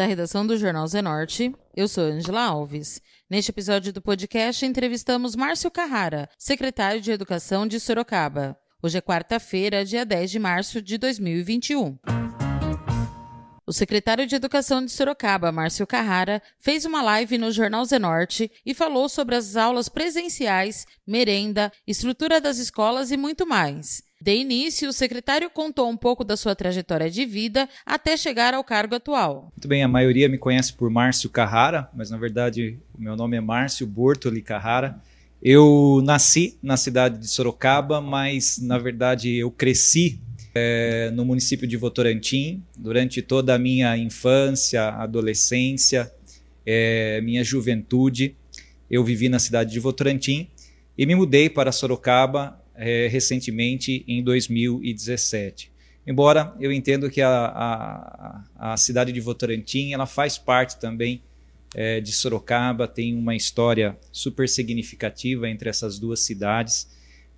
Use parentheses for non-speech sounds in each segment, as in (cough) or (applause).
da redação do Jornal Zenorte. Eu sou Angela Alves. Neste episódio do podcast, entrevistamos Márcio Carrara, secretário de Educação de Sorocaba. Hoje é quarta-feira, dia 10 de março de 2021. O secretário de Educação de Sorocaba, Márcio Carrara, fez uma live no Jornal Zenorte e falou sobre as aulas presenciais, merenda, estrutura das escolas e muito mais. De início, o secretário contou um pouco da sua trajetória de vida até chegar ao cargo atual. Muito bem, a maioria me conhece por Márcio Carrara, mas na verdade o meu nome é Márcio Bortoli Carrara. Eu nasci na cidade de Sorocaba, mas na verdade eu cresci é, no município de Votorantim durante toda a minha infância, adolescência, é, minha juventude. Eu vivi na cidade de Votorantim e me mudei para Sorocaba é, recentemente em 2017. Embora eu entendo que a, a, a cidade de Votorantim ela faz parte também é, de Sorocaba, tem uma história super significativa entre essas duas cidades,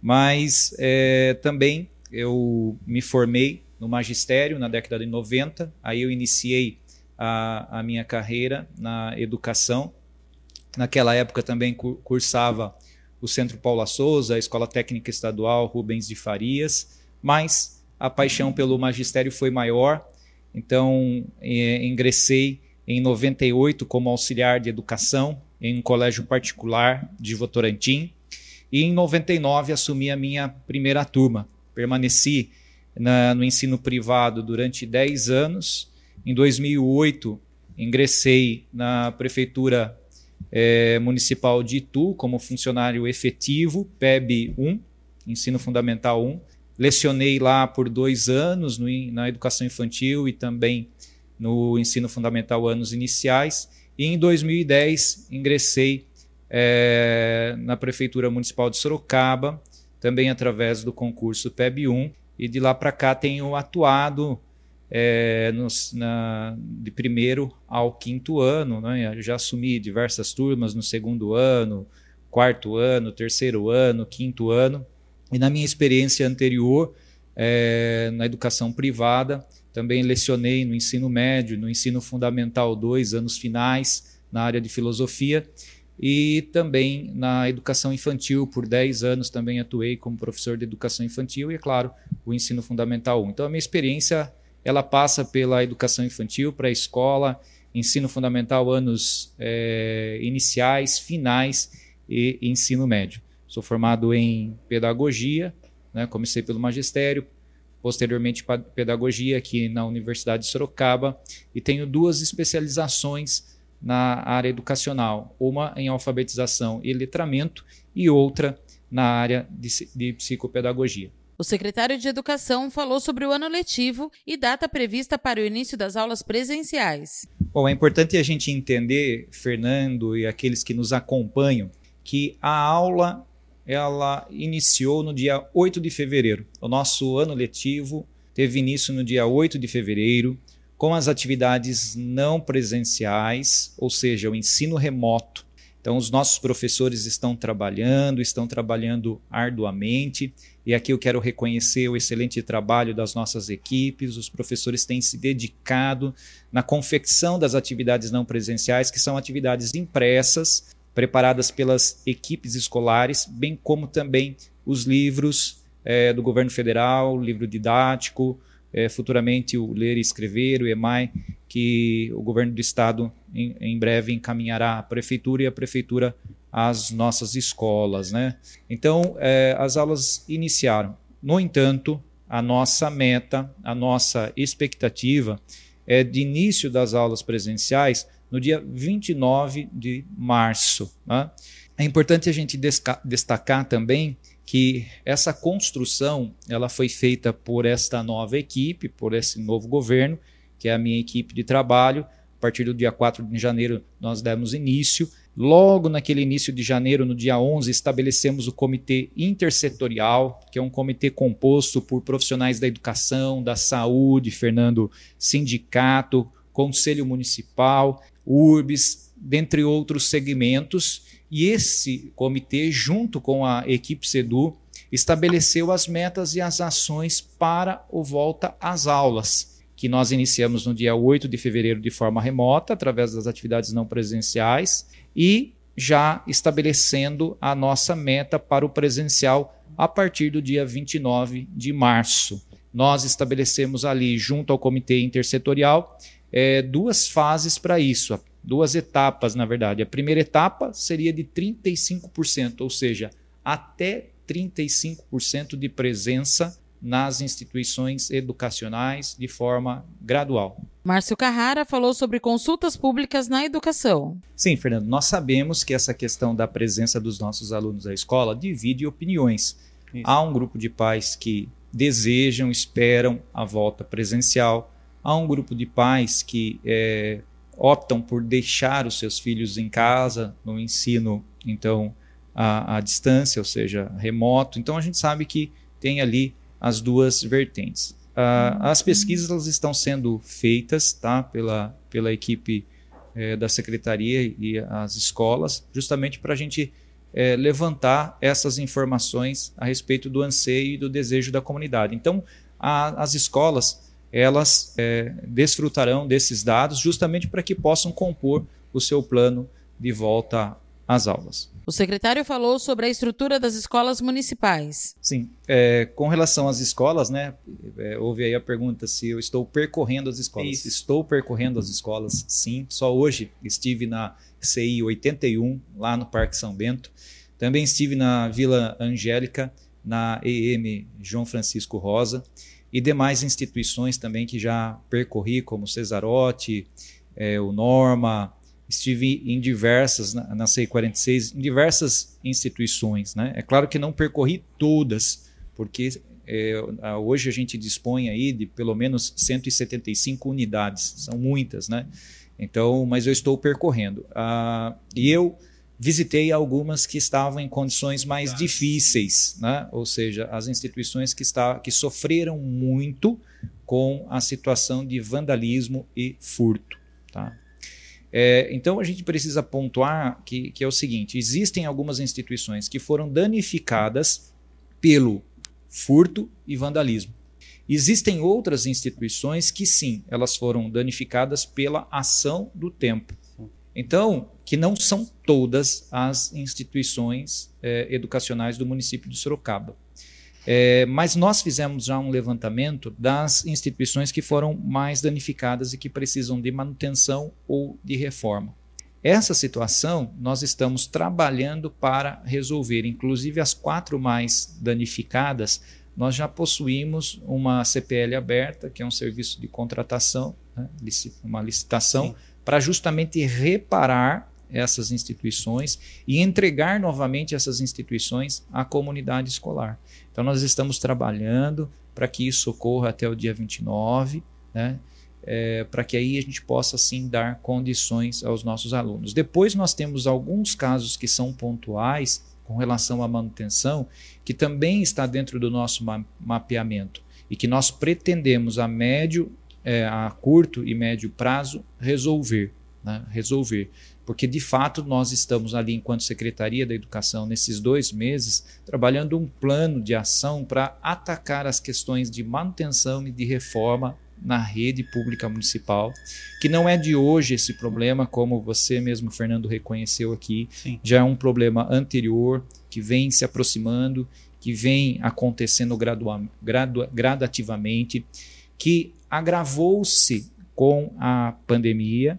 mas é, também eu me formei no magistério na década de 90, aí eu iniciei a, a minha carreira na educação. Naquela época também cursava o Centro Paula Souza, a Escola Técnica Estadual Rubens de Farias, mas a paixão pelo magistério foi maior, então é, ingressei em 98 como auxiliar de educação em um colégio particular de Votorantim e em 99 assumi a minha primeira turma permaneci na, no ensino privado durante 10 anos. Em 2008, ingressei na Prefeitura é, Municipal de Itu como funcionário efetivo, PEB 1, Ensino Fundamental 1. Lecionei lá por dois anos no, na educação infantil e também no ensino fundamental anos iniciais. E em 2010 ingressei é, na Prefeitura Municipal de Sorocaba também através do concurso PEB1, e de lá para cá tenho atuado é, nos, na, de primeiro ao quinto ano. Né? Eu já assumi diversas turmas no segundo ano, quarto ano, terceiro ano, quinto ano. E na minha experiência anterior, é, na educação privada, também lecionei no ensino médio, no ensino fundamental 2, anos finais, na área de filosofia e também na educação infantil, por 10 anos também atuei como professor de educação infantil e, é claro, o ensino fundamental 1. Então, a minha experiência ela passa pela educação infantil, para a escola, ensino fundamental, anos é, iniciais, finais e ensino médio. Sou formado em pedagogia, né, comecei pelo magistério, posteriormente pedagogia aqui na Universidade de Sorocaba e tenho duas especializações na área educacional, uma em alfabetização e letramento e outra na área de, de psicopedagogia. O secretário de Educação falou sobre o ano letivo e data prevista para o início das aulas presenciais. Bom, é importante a gente entender, Fernando e aqueles que nos acompanham, que a aula ela iniciou no dia 8 de fevereiro. O nosso ano letivo teve início no dia 8 de fevereiro com as atividades não presenciais, ou seja, o ensino remoto. Então, os nossos professores estão trabalhando, estão trabalhando arduamente, e aqui eu quero reconhecer o excelente trabalho das nossas equipes. Os professores têm se dedicado na confecção das atividades não presenciais, que são atividades impressas, preparadas pelas equipes escolares, bem como também os livros é, do governo federal, livro didático, é, futuramente o Ler e Escrever, o EMAI, que o governo do estado em, em, breve encaminhará à prefeitura e a prefeitura às nossas escolas. Né? Então, é, as aulas iniciaram. No entanto, a nossa meta, a nossa expectativa é de início das aulas presenciais no dia 29 de março. Né? É importante a gente destacar também que essa construção ela foi feita por esta nova equipe, por esse novo governo, que é a minha equipe de trabalho. A partir do dia 4 de janeiro nós demos início. Logo naquele início de janeiro, no dia 11, estabelecemos o comitê intersetorial, que é um comitê composto por profissionais da educação, da saúde, Fernando, sindicato, conselho municipal, URBS, dentre outros segmentos, e esse comitê, junto com a equipe SEDU, estabeleceu as metas e as ações para o volta às aulas, que nós iniciamos no dia 8 de fevereiro de forma remota, através das atividades não presenciais, e já estabelecendo a nossa meta para o presencial a partir do dia 29 de março. Nós estabelecemos ali, junto ao comitê intersetorial, é, duas fases para isso, duas etapas, na verdade. A primeira etapa seria de 35%, ou seja, até 35% de presença nas instituições educacionais de forma gradual. Márcio Carrara falou sobre consultas públicas na educação. Sim, Fernando, nós sabemos que essa questão da presença dos nossos alunos à escola divide opiniões. Isso. Há um grupo de pais que desejam, esperam a volta presencial, há um grupo de pais que é, optam por deixar os seus filhos em casa, no ensino, então, à, à distância, ou seja, remoto. Então, a gente sabe que tem ali as duas vertentes. Uh, as pesquisas estão sendo feitas tá, pela, pela equipe eh, da secretaria e as escolas, justamente para a gente eh, levantar essas informações a respeito do anseio e do desejo da comunidade. Então, a, as escolas elas eh, desfrutarão desses dados justamente para que possam compor o seu plano de volta às aulas. O secretário falou sobre a estrutura das escolas municipais. Sim, é, com relação às escolas, né, é, houve aí a pergunta se eu estou percorrendo as escolas. Isso. Estou percorrendo as escolas, sim. Só hoje estive na CI 81, lá no Parque São Bento. Também estive na Vila Angélica, na EM João Francisco Rosa e demais instituições também que já percorri, como Cesarote, é, o Norma, estive em diversas, na, na CI46, em diversas instituições. Né? É claro que não percorri todas, porque é, hoje a gente dispõe aí de pelo menos 175 unidades, são muitas, né? Então, mas eu estou percorrendo. Ah, e eu visitei algumas que estavam em condições mais difíceis, né? ou seja, as instituições que, está, que sofreram muito com a situação de vandalismo e furto. Tá? É, então a gente precisa pontuar que, que é o seguinte: existem algumas instituições que foram danificadas pelo furto e vandalismo. Existem outras instituições que sim, elas foram danificadas pela ação do tempo. Então, que não são todas as instituições é, educacionais do município de Sorocaba. É, mas nós fizemos já um levantamento das instituições que foram mais danificadas e que precisam de manutenção ou de reforma. Essa situação nós estamos trabalhando para resolver, inclusive as quatro mais danificadas, nós já possuímos uma CPL aberta, que é um serviço de contratação, né, uma licitação, para justamente reparar essas instituições e entregar novamente essas instituições à comunidade escolar. Então, nós estamos trabalhando para que isso ocorra até o dia 29, né? É, para que aí a gente possa sim dar condições aos nossos alunos. Depois nós temos alguns casos que são pontuais com relação à manutenção, que também está dentro do nosso ma mapeamento e que nós pretendemos a médio, é, a curto e médio prazo resolver, né? resolver porque de fato nós estamos ali, enquanto Secretaria da Educação, nesses dois meses, trabalhando um plano de ação para atacar as questões de manutenção e de reforma na rede pública municipal, que não é de hoje esse problema, como você mesmo, Fernando, reconheceu aqui, Sim. já é um problema anterior, que vem se aproximando, que vem acontecendo gradua, gradua, gradativamente, que agravou-se com a pandemia,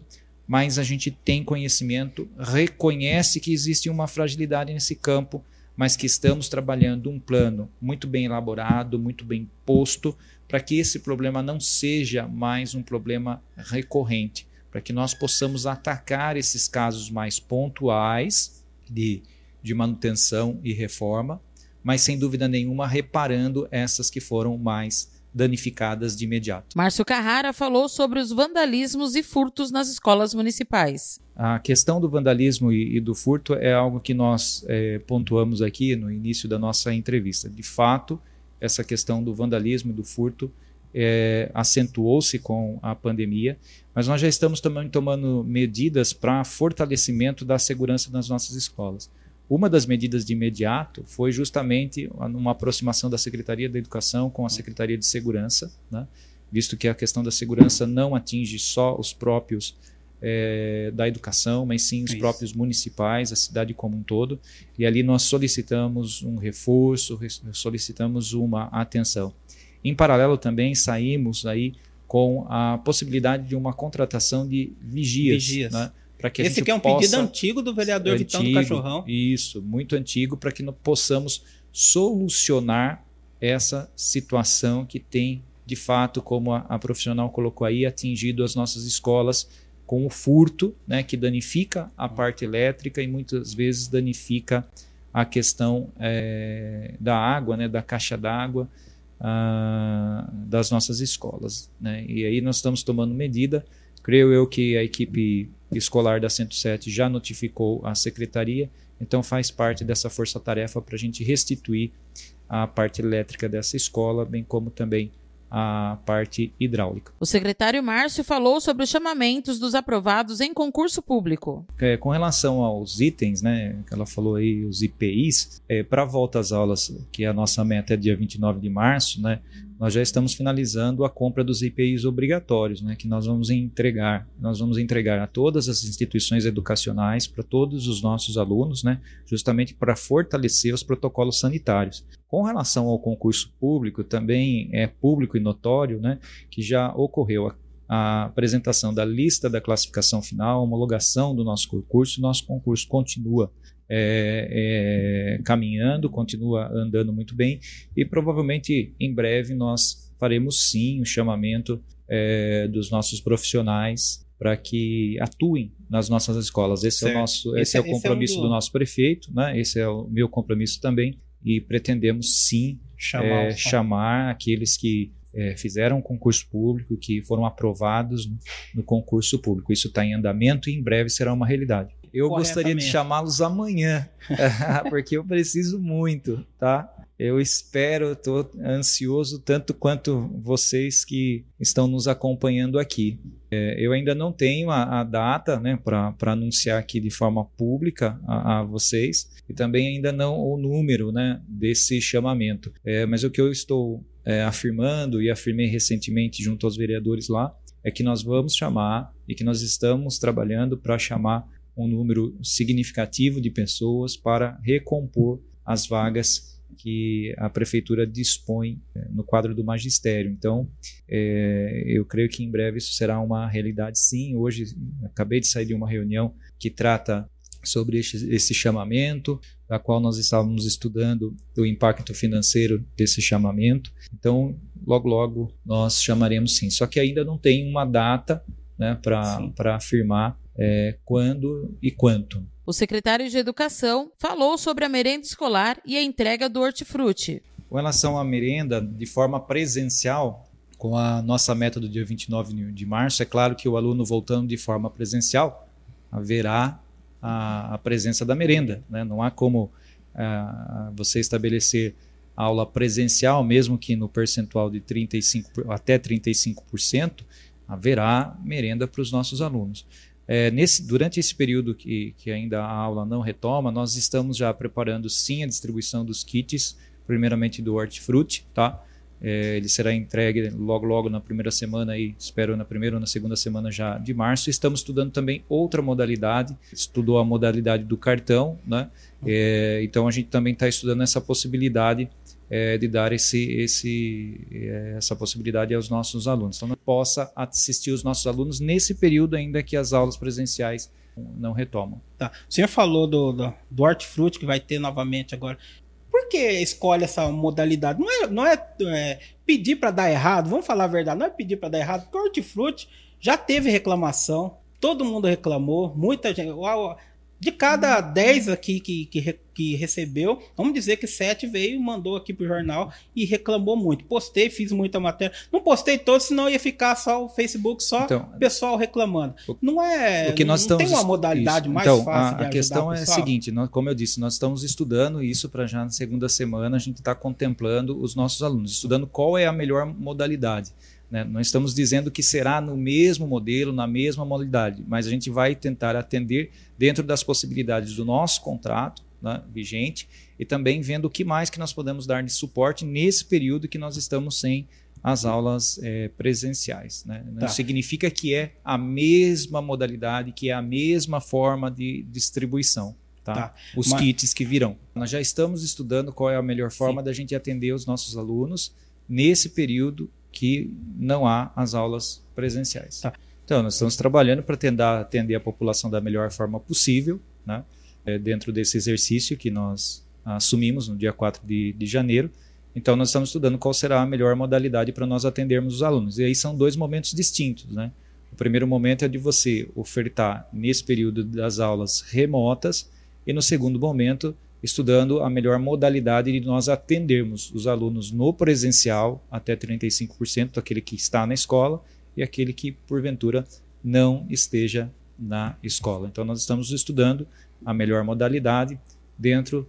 mas a gente tem conhecimento, reconhece que existe uma fragilidade nesse campo, mas que estamos trabalhando um plano muito bem elaborado, muito bem posto, para que esse problema não seja mais um problema recorrente, para que nós possamos atacar esses casos mais pontuais de, de manutenção e reforma, mas sem dúvida nenhuma reparando essas que foram mais danificadas de imediato. Márcio Carrara falou sobre os vandalismos e furtos nas escolas municipais. A questão do vandalismo e, e do furto é algo que nós é, pontuamos aqui no início da nossa entrevista. De fato, essa questão do vandalismo e do furto é, acentuou-se com a pandemia, mas nós já estamos também tomando medidas para fortalecimento da segurança nas nossas escolas. Uma das medidas de imediato foi justamente uma aproximação da Secretaria da Educação com a Secretaria de Segurança, né? visto que a questão da segurança não atinge só os próprios é, da educação, mas sim os Isso. próprios municipais, a cidade como um todo. E ali nós solicitamos um reforço, solicitamos uma atenção. Em paralelo também saímos aí com a possibilidade de uma contratação de vigias. vigias. Né? Que Esse aqui é um possa... pedido antigo do vereador antigo, Vitão do Cachorrão. Isso, muito antigo, para que nós possamos solucionar essa situação que tem, de fato, como a, a profissional colocou aí, atingido as nossas escolas com o furto, né, que danifica a parte elétrica e muitas vezes danifica a questão é, da água, né, da caixa d'água ah, das nossas escolas. Né? E aí nós estamos tomando medida. Creio eu que a equipe escolar da 107 já notificou a secretaria, então faz parte dessa força-tarefa para a gente restituir a parte elétrica dessa escola, bem como também a parte hidráulica. O secretário Márcio falou sobre os chamamentos dos aprovados em concurso público. É, com relação aos itens, né, que ela falou aí, os IPIs, é, para a volta às aulas, que a nossa meta é dia 29 de março, né, nós já estamos finalizando a compra dos IPIs obrigatórios, né, que nós vamos entregar, nós vamos entregar a todas as instituições educacionais, para todos os nossos alunos, né, justamente para fortalecer os protocolos sanitários. Com relação ao concurso público, também é público e notório, né, que já ocorreu a a apresentação da lista da classificação final, a homologação do nosso concurso, nosso concurso continua é, é, caminhando, continua andando muito bem e provavelmente em breve nós faremos sim o chamamento é, dos nossos profissionais para que atuem nas nossas escolas. Esse certo. é o nosso, esse, esse é o compromisso é um do... do... nosso prefeito, né? Esse é o meu compromisso também e pretendemos sim chamar, é, chamar aqueles que é, fizeram um concurso público, que foram aprovados no, no concurso público. Isso está em andamento e em breve será uma realidade. Eu gostaria de chamá-los amanhã, (laughs) porque eu preciso muito, tá? Eu espero, estou ansioso tanto quanto vocês que estão nos acompanhando aqui. É, eu ainda não tenho a, a data né, para anunciar aqui de forma pública a, a, vocês e também ainda não o número né, desse chamamento. É, mas o que eu estou é, afirmando e afirmei recentemente junto aos vereadores lá é que nós vamos chamar e que nós estamos trabalhando para chamar um número significativo de pessoas para recompor as vagas que a prefeitura dispõe é, no quadro do magistério. Então, é, eu creio que em breve isso será uma realidade, sim. Hoje, acabei de sair de uma reunião que trata sobre esse, esse chamamento, da qual nós estávamos estudando o impacto financeiro desse chamamento. Então, logo, logo nós chamaremos sim. Só que ainda não tem uma data né, para afirmar é, quando e quanto. O secretário de Educação falou sobre a merenda escolar e a entrega do hortifruti. Com relação à merenda, de forma presencial, com a nossa meta do dia 29 de março, é claro que o aluno voltando de forma presencial, haverá a, a presença da merenda. Né? Não há como uh, você estabelecer aula presencial, mesmo que no percentual de 35, até 35%, haverá merenda para os nossos alunos. É, nesse, durante esse período que, que ainda a aula não retoma, nós estamos já preparando sim a distribuição dos kits, primeiramente do hortifruti, tá? É, ele será entregue logo logo na primeira semana e espero na primeira ou na segunda semana já de março. Estamos estudando também outra modalidade, estudou a modalidade do cartão, né? É, então a gente também está estudando essa possibilidade é, de dar esse, esse, é, essa possibilidade aos nossos alunos. Então, possa assistir os nossos alunos nesse período ainda que as aulas presenciais não retomam. Tá. O senhor falou do, do, do hortifruti que vai ter novamente agora. Por que escolhe essa modalidade? Não é, não é, é pedir para dar errado, vamos falar a verdade, não é pedir para dar errado, porque o hortifruti já teve reclamação, todo mundo reclamou, muita gente. De cada 10 aqui que, que, que recebeu, vamos dizer que 7 veio, mandou aqui pro jornal e reclamou muito. Postei, fiz muita matéria. Não postei todos, senão ia ficar só o Facebook, só então, pessoal reclamando. O, não é. O que nós não estamos, tem uma modalidade isso. mais então, fácil a, A questão é a seguinte: nós, como eu disse, nós estamos estudando isso para já na segunda semana a gente está contemplando os nossos alunos, estudando qual é a melhor modalidade. Né? Não estamos dizendo que será no mesmo modelo, na mesma modalidade, mas a gente vai tentar atender dentro das possibilidades do nosso contrato né, vigente e também vendo o que mais que nós podemos dar de suporte nesse período que nós estamos sem as aulas é, presenciais. Né? Não Tá. significa que é a mesma modalidade, que é a mesma forma de distribuição. Tá? Tá. Os Mas- kits que virão. Nós já estamos estudando qual é a melhor forma da gente atender os nossos alunos nesse período que não há as aulas presenciais. Tá. Então, nós estamos trabalhando para tentar atender a população da melhor forma possível, né? É, dentro desse exercício que nós assumimos no dia 4 de, de janeiro. Então, nós estamos estudando qual será a melhor modalidade para nós atendermos os alunos. E aí são dois momentos distintos. Né? O primeiro momento é de você ofertar, nesse período das aulas remotas, e no segundo momento, estudando a melhor modalidade de nós atendermos os alunos no presencial, até 35% daquele que está na escola, e aquele que, porventura, não esteja na escola. Então, nós estamos estudando a melhor modalidade dentro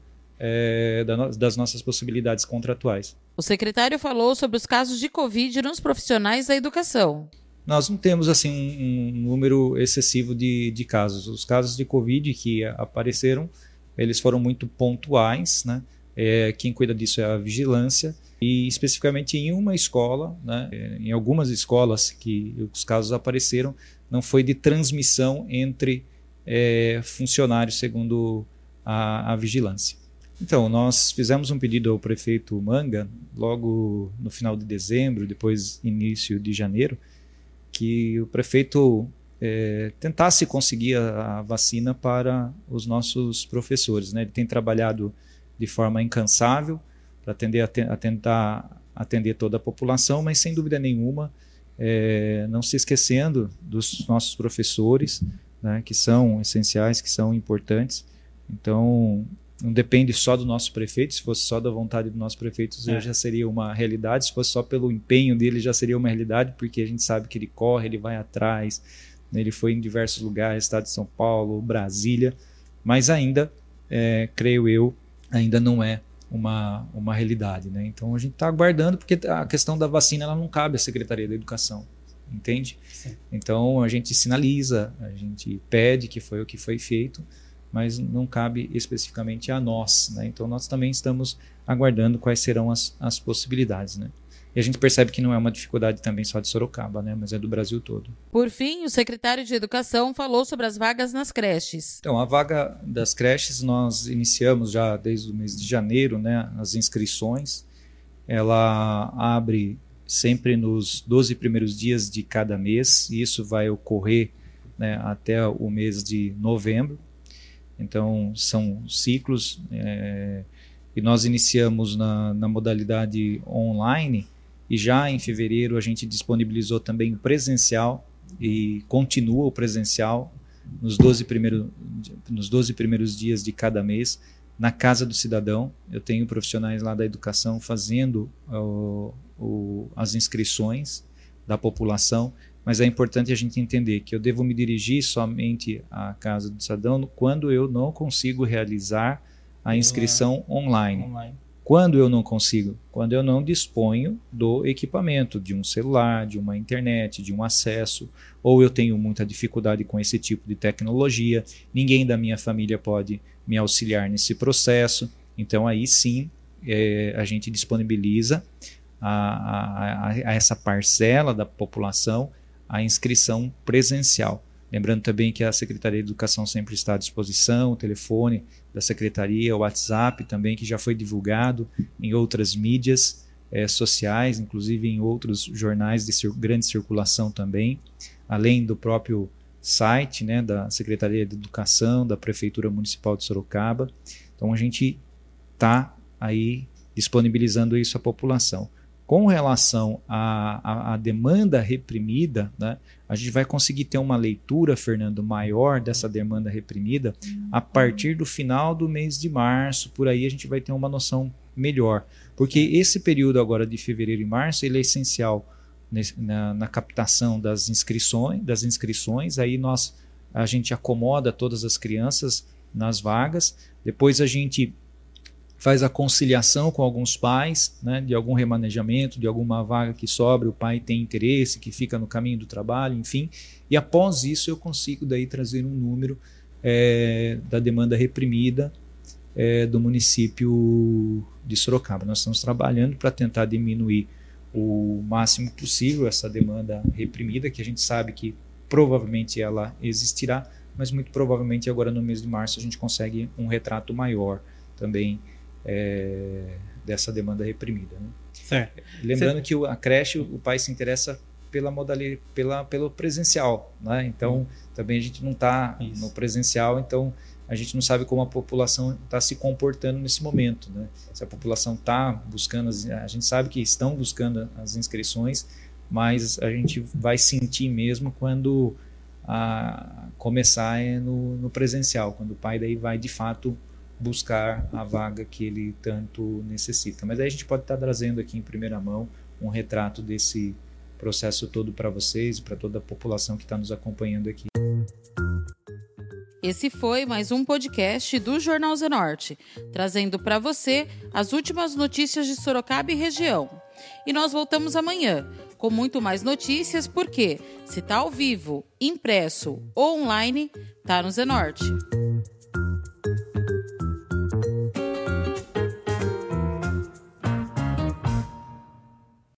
no- das nossas possibilidades contratuais. O secretário falou sobre os casos de Covid nos profissionais da educação. Nós não temos assim um, um número excessivo de, de casos. Os casos de Covid que apareceram, eles foram muito pontuais, né? É, quem cuida disso é a vigilância e especificamente em uma escola, né? É, em algumas escolas que os casos apareceram, não foi de transmissão entre é, funcionários, segundo a, a vigilância. Então, nós fizemos um pedido ao prefeito Manga, logo no final de dezembro, depois início de janeiro, que o prefeito eh, tentasse conseguir a, a vacina para os nossos professores. Né? Ele tem trabalhado de forma incansável para atender, a, te- a tentar atender toda a população, mas sem dúvida nenhuma, eh, não se esquecendo dos nossos professores, né, que são essenciais, que são importantes. Então, não depende só do nosso prefeito, se fosse só da vontade do nosso prefeito, É. já seria uma realidade, se fosse só pelo empenho dele, já seria uma realidade, porque a gente sabe que ele corre, ele vai atrás, ele foi em diversos lugares, estado de São Paulo, Brasília, mas ainda, é, creio eu, ainda não é uma, uma realidade. Né? Então a gente está aguardando, porque a questão da vacina ela não cabe à Secretaria da Educação, entende? Sim. Então a gente sinaliza, a gente pede que foi o que foi feito, mas não cabe especificamente a nós. Né? Então nós também estamos aguardando quais serão as, as possibilidades. Né? E a gente percebe que não é uma dificuldade também só de Sorocaba, né? mas é do Brasil todo. Por fim, o secretário de Educação falou sobre as vagas nas creches. Então, a vaga das creches nós iniciamos já desde o mês de janeiro, né, as inscrições. Ela abre sempre nos 12 primeiros dias de cada mês, e isso vai ocorrer né, até o mês de novembro. Então, são ciclos, é, e nós iniciamos na, na modalidade online, e já em fevereiro a gente disponibilizou também o presencial, e continua o presencial nos 12, primeiro, nos 12 primeiros dias de cada mês, na Casa do Cidadão. Eu tenho profissionais lá da educação fazendo o, o, as inscrições da população, mas é importante a gente entender que eu devo me dirigir somente à Casa do Cidadão quando eu não consigo realizar a inscrição online. Online. Quando eu não consigo? Quando eu não disponho do equipamento, de um celular, de uma internet, de um acesso, ou eu tenho muita dificuldade com esse tipo de tecnologia, ninguém da minha família pode me auxiliar nesse processo. Então, aí sim, é, a gente disponibiliza a, a, a essa parcela da população a inscrição presencial. Lembrando também que a Secretaria de Educação sempre está à disposição, o telefone da Secretaria, o WhatsApp também, que já foi divulgado em outras mídias eh, sociais, inclusive em outros jornais de cir grande circulação também, além do próprio site né, da Secretaria de Educação, da Prefeitura Municipal de Sorocaba. Então a gente está aí disponibilizando isso à população. Com relação à, à, à demanda reprimida, né, a gente vai conseguir ter uma leitura, Fernando, maior dessa demanda reprimida a partir do final do mês de março, por aí a gente vai ter uma noção melhor. Porque esse período agora de fevereiro e março ele é essencial nesse, na, na, captação das inscrições, das inscrições, aí nós a gente acomoda todas as crianças nas vagas, depois a gente faz a conciliação com alguns pais, né, de algum remanejamento, de alguma vaga que sobra, o pai tem interesse, que fica no caminho do trabalho, enfim. E após isso eu consigo daí trazer um número é, da demanda reprimida é, do município de Sorocaba. Nós estamos trabalhando para tentar diminuir o máximo possível essa demanda reprimida, que a gente sabe que provavelmente ela existirá, mas muito provavelmente agora no mês de março a gente consegue um retrato maior também é, dessa demanda reprimida. Né? Certo. Lembrando certo. que a creche, o pai se interessa pela modalidade, pela, pelo presencial, né? Então hum. também a gente não está no presencial, então a gente não sabe como a população está se comportando nesse momento, né? Se a população está buscando, as, a gente sabe que estão buscando as inscrições, mas a gente vai sentir mesmo quando a, começar é no, no presencial, quando o pai daí vai de fato buscar a vaga que ele tanto necessita. Mas aí a gente pode estar trazendo aqui em primeira mão um retrato desse processo todo para vocês e para toda a população que está nos acompanhando aqui. Esse foi mais um podcast do Jornal Zenorte, trazendo para você as últimas notícias de Sorocaba e região. E nós voltamos amanhã com muito mais notícias, porque se está ao vivo, impresso ou online, tá no Zenorte.